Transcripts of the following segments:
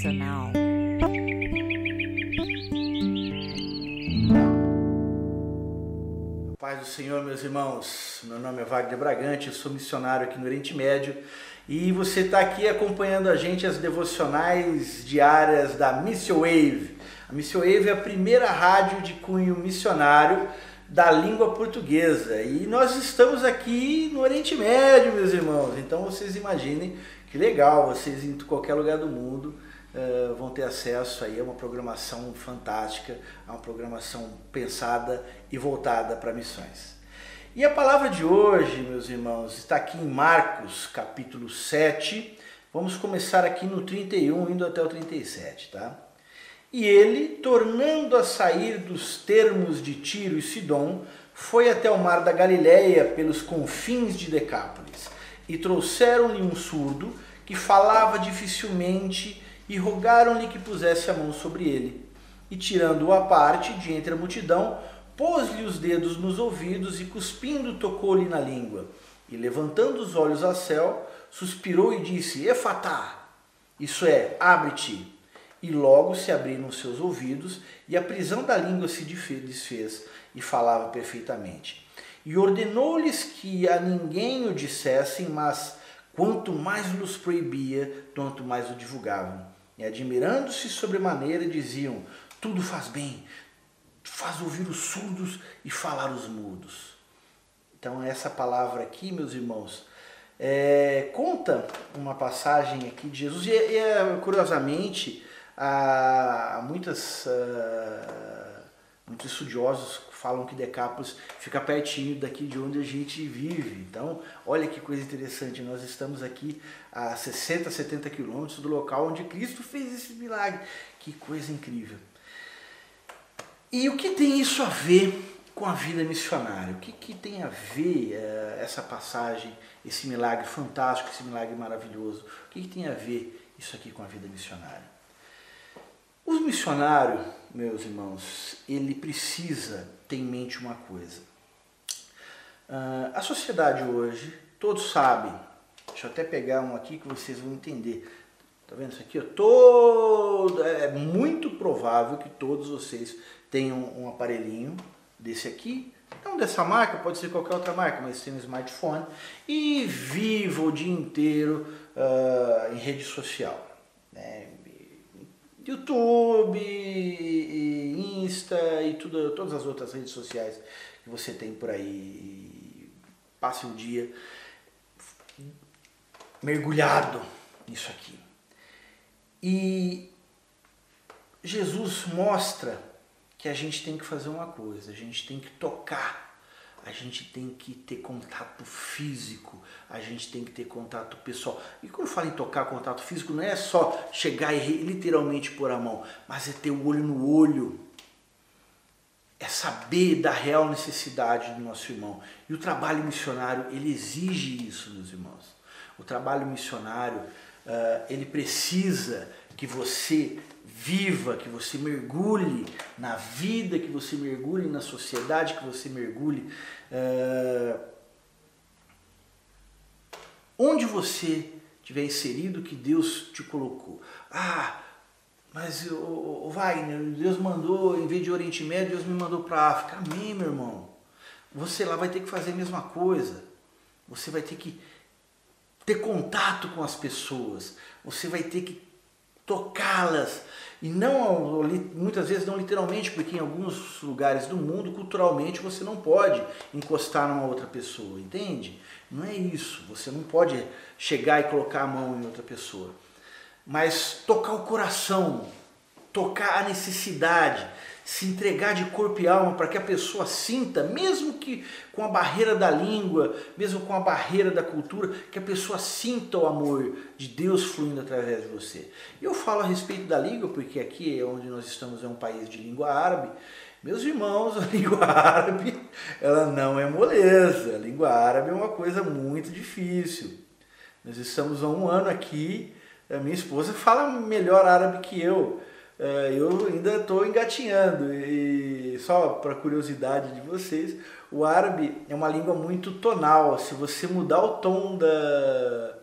devocional. Paz do Senhor, meus irmãos. Meu nome é Wagner Bragante, eu sou missionário aqui no Oriente Médio e você está aqui acompanhando a gente as devocionais diárias da Mission Wave. A Mission Wave é a primeira rádio de cunho missionário da língua portuguesa e nós estamos aqui no Oriente Médio, meus irmãos. Então vocês imaginem que legal, vocês em qualquer lugar do mundo uh, vão ter acesso aí a uma programação fantástica, a uma programação pensada e voltada para missões. E a palavra de hoje, meus irmãos, está aqui em Marcos, capítulo 7. Vamos começar aqui no 31, indo até o 37, tá? E ele, tornando a sair dos termos de Tiro e Sidom, foi até o mar da Galileia pelos confins de Decápolis e trouxeram-lhe um surdo que falava dificilmente e rogaram-lhe que pusesse a mão sobre ele. E tirando-o à parte de entre a multidão, pôs-lhe os dedos nos ouvidos e cuspindo tocou-lhe na língua. E levantando os olhos ao céu, suspirou e disse: Efatá, isso é, abre-te. E logo se abriram seus ouvidos, e a prisão da língua se desfez, e falava perfeitamente e ordenou-lhes que a ninguém o dissessem, mas quanto mais los proibia, tanto mais o divulgavam. E admirando-se sobremaneira, diziam: Tudo faz bem, faz ouvir os surdos e falar os mudos. Então, essa palavra aqui, meus irmãos, é, conta uma passagem aqui de Jesus, e, e é, curiosamente, há muitas, uh, muitos estudiosos falam que Decápolis fica pertinho daqui de onde a gente vive. Então, olha que coisa interessante, nós estamos aqui a 60, 70 quilômetros do local onde Cristo fez esse milagre. Que coisa incrível. E o que tem isso a ver com a vida missionária? O que, que tem a ver uh, essa passagem, esse milagre fantástico, esse milagre maravilhoso? O que, que tem a ver isso aqui com a vida missionária? Os missionários, meus irmãos, ele precisa ter em mente uma coisa. Uh, a sociedade hoje, todos sabem, deixa eu até pegar um aqui que vocês vão entender. Tá vendo isso aqui? Todo, é muito provável que todos vocês tenham um aparelhinho desse aqui, não dessa marca, pode ser qualquer outra marca, mas tem um smartphone e viva o dia inteiro uh, em rede social. YouTube, Insta e tudo, todas as outras redes sociais que você tem por aí. Passe um dia mergulhado nisso aqui. E Jesus mostra que a gente tem que fazer uma coisa, a gente tem que tocar a gente tem que ter contato físico, a gente tem que ter contato pessoal. E quando eu falo em tocar contato físico, não é só chegar e literalmente pôr a mão, mas é ter o olho no olho. É saber da real necessidade do nosso irmão. E o trabalho missionário, ele exige isso, meus irmãos. O trabalho missionário, uh, ele precisa que você viva, que você mergulhe na vida, que você mergulhe na sociedade, que você mergulhe é, onde você tiver inserido que Deus te colocou. Ah, mas o, o Wagner, Deus mandou, em vez de Oriente Médio, Deus me mandou para África. Amém, meu irmão. Você lá vai ter que fazer a mesma coisa. Você vai ter que ter contato com as pessoas. Você vai ter que tocá-las. E não, muitas vezes não literalmente, porque em alguns lugares do mundo, culturalmente, você não pode encostar numa outra pessoa, entende? Não é isso. Você não pode chegar e colocar a mão em outra pessoa. Mas tocar o coração, tocar a necessidade, se entregar de corpo e alma para que a pessoa sinta, mesmo que com a barreira da língua, mesmo com a barreira da cultura, que a pessoa sinta o amor de Deus fluindo através de você. Eu falo a respeito da língua porque aqui é onde nós estamos é um país de língua árabe. Meus irmãos, a língua árabe, ela não é moleza. A língua árabe é uma coisa muito difícil. Nós estamos há um ano aqui, a minha esposa fala melhor árabe que eu. É, eu ainda estou engatinhando e só para curiosidade de vocês, o árabe é uma língua muito tonal. Se você mudar o tom da,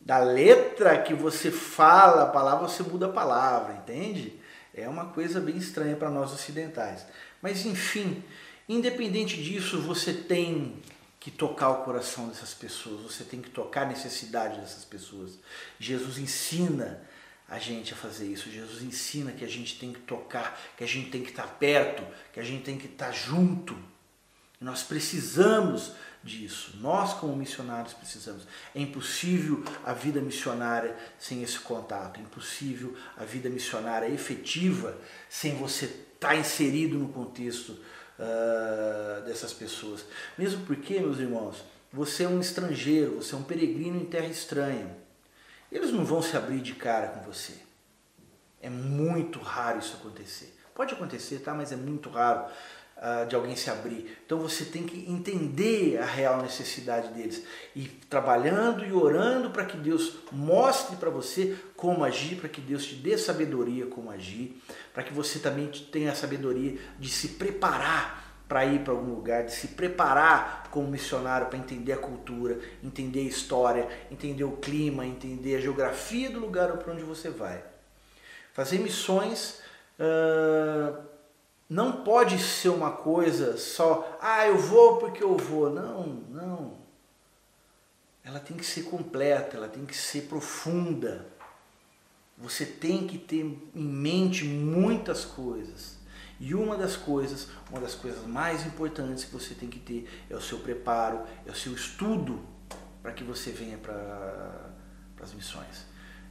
da letra que você fala a palavra, você muda a palavra, entende? É uma coisa bem estranha para nós ocidentais. Mas enfim, independente disso, você tem que tocar o coração dessas pessoas, você tem que tocar a necessidade dessas pessoas. Jesus ensina a gente a fazer isso. Jesus ensina que a gente tem que tocar, que a gente tem que estar perto, que a gente tem que estar junto. Nós precisamos disso. Nós, como missionários, precisamos. É impossível a vida missionária sem esse contato. É impossível a vida missionária efetiva sem você estar inserido no contexto uh, dessas pessoas. Mesmo porque, meus irmãos, você é um estrangeiro, você é um peregrino em terra estranha. Eles não vão se abrir de cara com você. É muito raro isso acontecer. Pode acontecer, tá? Mas é muito raro uh, de alguém se abrir. Então você tem que entender a real necessidade deles e trabalhando e orando para que Deus mostre para você como agir, para que Deus te dê sabedoria como agir, para que você também tenha a sabedoria de se preparar para ir para algum lugar, de se preparar como missionário para entender a cultura, entender a história, entender o clima, entender a geografia do lugar para onde você vai. Fazer missões uh, não pode ser uma coisa só, ah, eu vou porque eu vou. Não, não. Ela tem que ser completa, ela tem que ser profunda. Você tem que ter em mente muitas coisas. E uma das coisas, uma das coisas mais importantes que você tem que ter é o seu preparo, é o seu estudo para que você venha para as missões.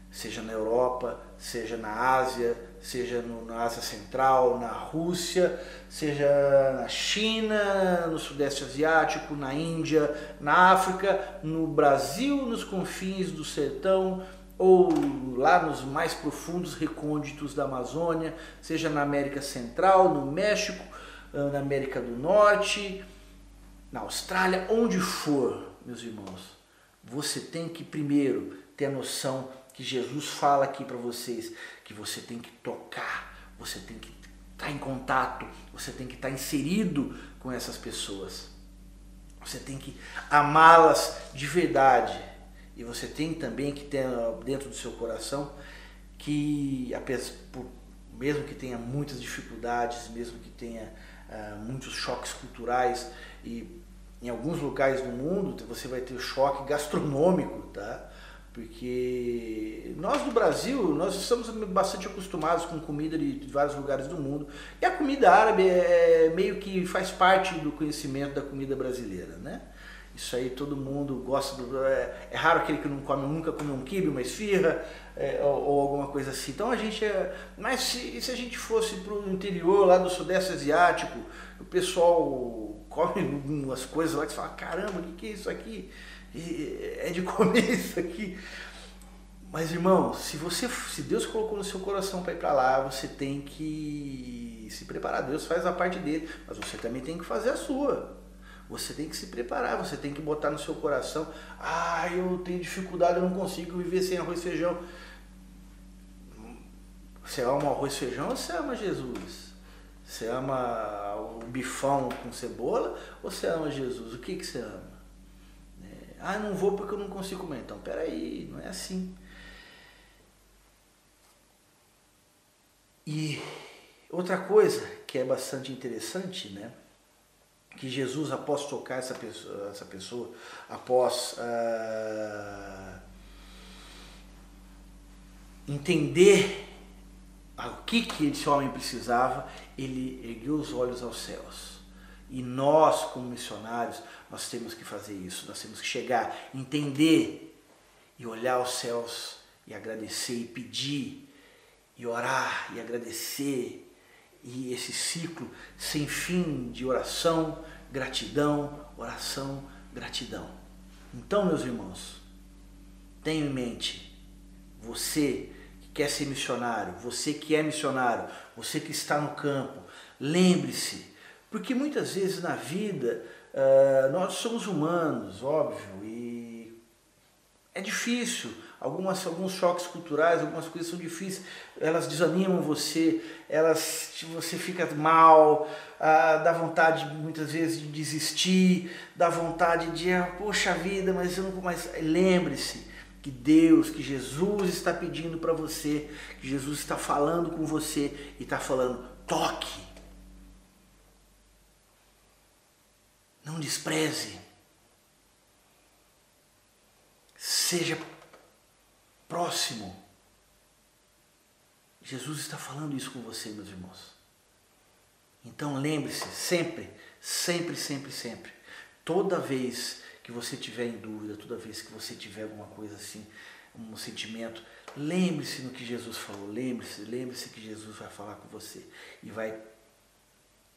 Seja na Europa, seja na Ásia, seja no, na Ásia Central, na Rússia, seja na China, no Sudeste Asiático, na Índia, na África, no Brasil, nos confins do sertão, ou lá nos mais profundos recônditos da Amazônia, seja na América Central, no México, ah, na América do Norte, na Austrália, onde for, meus irmãos, você tem que primeiro ter a noção que Jesus fala aqui para vocês, que você tem que tocar, você tem que estar em contato, você tem que estar inserido com essas pessoas. Você tem que amá-las de verdade. E você tem também que ter dentro do seu coração que, mesmo que tenha muitas dificuldades, mesmo que tenha uh, muitos choques culturais e em alguns locais do mundo você vai ter choque gastronômico, tá? Porque nós do Brasil, nós estamos bastante acostumados com comida de, vários lugares do mundo. E a comida árabe é meio que faz parte do conhecimento da comida brasileira, né? Isso aí todo mundo gosta do. É, é raro aquele que não come, nunca come um quibe, uma esfirra é, ou, ou, alguma coisa assim. Então a gente é. Mas se, se a gente fosse para o interior lá do Sudeste Asiático, o pessoal come umas coisas lá que você fala: caramba, o que, que é isso aqui? É de comer isso aqui. Mas irmão, se você, se Deus colocou no seu coração para ir para lá, você tem que se preparar. Deus faz a parte dele, mas você também tem que fazer a sua. Você tem que se preparar, você tem que botar no seu coração, ah, eu tenho dificuldade, eu não consigo viver sem arroz e feijão. Você ama arroz e feijão ou você ama Jesus? Você ama o bifão com cebola ou você ama Jesus? O que, que você ama? É, ah, não vou porque eu não consigo comer. Então, peraí, não é assim. E outra coisa que é bastante interessante, né? Que Jesus, após tocar essa pessoa, essa pessoa após uh, entender o que, que esse homem precisava, ele ergueu os olhos aos céus. E nós, como missionários, nós temos que fazer isso. Nós temos que chegar, entender e olhar aos céus e agradecer e pedir e orar e agradecer e esse ciclo sem fim de oração, gratidão, oração, gratidão. Então, meus irmãos, tenha em mente, você que quer ser missionário, você que é missionário, você que está no campo, lembre-se, porque muitas vezes na vida uh, nós somos humanos, óbvio, e é difícil algumas, alguns choques culturais, algumas coisas são difíceis, elas desanimam você, elas você fica mal, ah, dá vontade muitas vezes de desistir, dá vontade de, ah, poxa vida, mas eu não mais. Lembre-se que Deus, que Jesus está pedindo para você, que Jesus está falando com você e está falando: toque. Não despreze. Seja próximo. Jesus está falando isso com você, meus irmãos. Então lembre-se sempre, sempre, sempre, sempre. Toda vez que você tiver em dúvida, toda vez que você tiver alguma coisa assim, um sentimento, lembre-se no que Jesus falou, lembre-se, lembre-se que Jesus vai falar com você e vai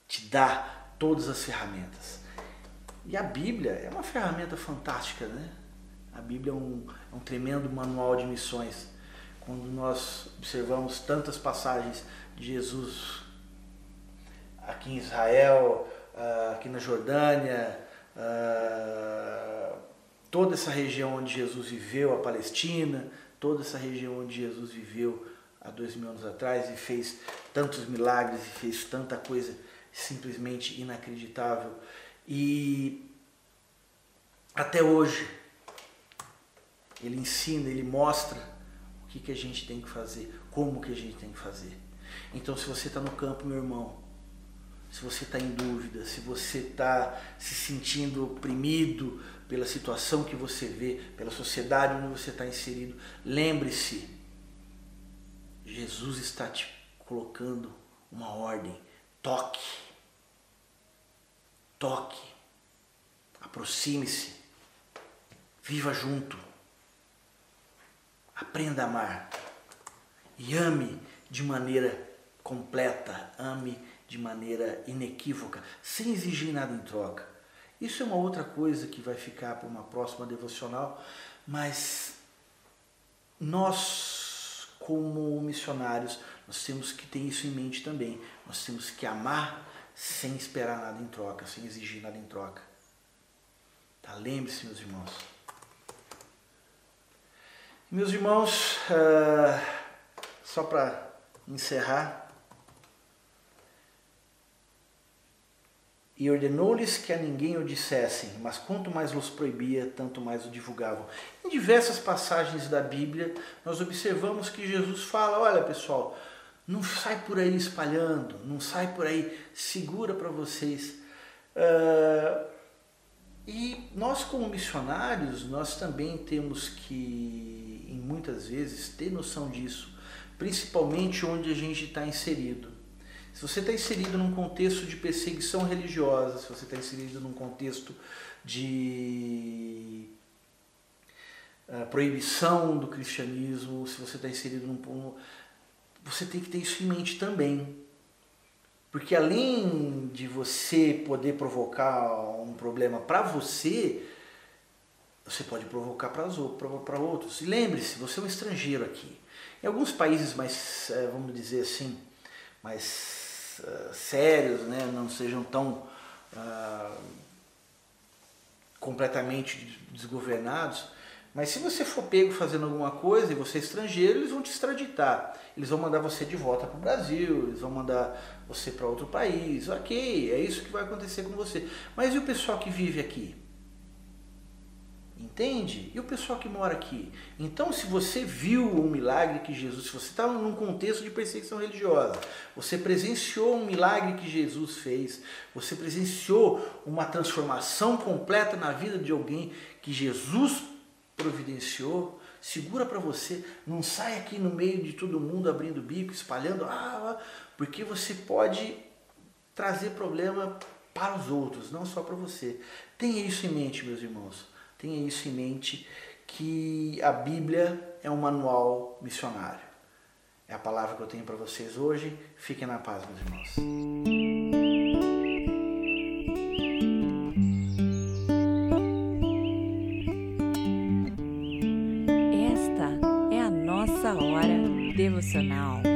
te dar todas as ferramentas. E a Bíblia é uma ferramenta fantástica, né? A Bíblia é um, é um tremendo manual de missões. Quando nós observamos tantas passagens de Jesus aqui em Israel, ah, aqui na Jordânia, ah, toda essa região onde Jesus viveu, a Palestina, toda essa região onde Jesus viveu há dois mil anos atrás e fez tantos milagres e fez tanta coisa simplesmente inacreditável. E até hoje ele ensina, ele mostra o que, que a gente tem que fazer, como que a gente tem que fazer. Então se você está no campo, meu irmão, se você está em dúvida, se você está se sentindo oprimido pela situação que você vê, pela sociedade onde você está inserido, lembre-se, Jesus está te colocando uma ordem. Toque. Toque. Aproxime-se. Viva junto. Aprenda a amar. E ame de maneira completa. Ame de maneira inequívoca, sem exigir nada em troca. Isso é uma outra coisa que vai ficar para uma próxima devocional, mas nós, como missionários, nós temos que ter isso em mente também. Nós temos que amar sem esperar nada em troca, sem exigir nada em troca. Tá? Lembre-se, meus irmãos. Meus irmãos, uh, só para encerrar, E ordenou-lhes que a ninguém o dissessem, mas quanto mais os proibia, tanto mais o divulgavam. Em diversas passagens da Bíblia, nós observamos que Jesus fala: olha pessoal, não sai por aí espalhando, não sai por aí, segura para vocês. Uh, e nós, como missionários, nós também temos que, muitas vezes, ter noção disso, principalmente onde a gente está inserido. Se você está inserido num contexto de perseguição religiosa, se você está inserido num contexto de uh, proibição do cristianismo, se você está inserido num. Você tem que ter isso em mente também. Porque além de você poder provocar um problema para você, você pode provocar para outros. E lembre-se, você é um estrangeiro aqui. Em alguns países mais, eh, vamos dizer assim, mais uh, sérios, né? não sejam tão uh, completamente desgovernados. Mas se você for pego fazendo alguma coisa e você é estrangeiro, eles vão te extraditar. Eles vão mandar você de volta para o Brasil, eles vão mandar você para outro país. Ok, é isso que vai acontecer com você. Mas e o pessoal que vive aqui? Entende? E o pessoal que mora aqui? Então, se você viu um milagre que Jesus, se você está num contexto de perseguição religiosa, você presenciou um milagre que Jesus fez, você presenciou uma transformação completa na vida de alguém que Jesus providenciou, segura para você, não sai aqui no meio de todo mundo abrindo bico, espalhando, ah, porque você pode trazer problema para os outros, não só para você. Tenha isso em mente, meus irmãos. Tenha isso em mente que a Bíblia é um manual missionário. É a palavra que eu tenho para vocês hoje. Fiquem na paz, meus irmãos. Esta é a nossa hora devocional.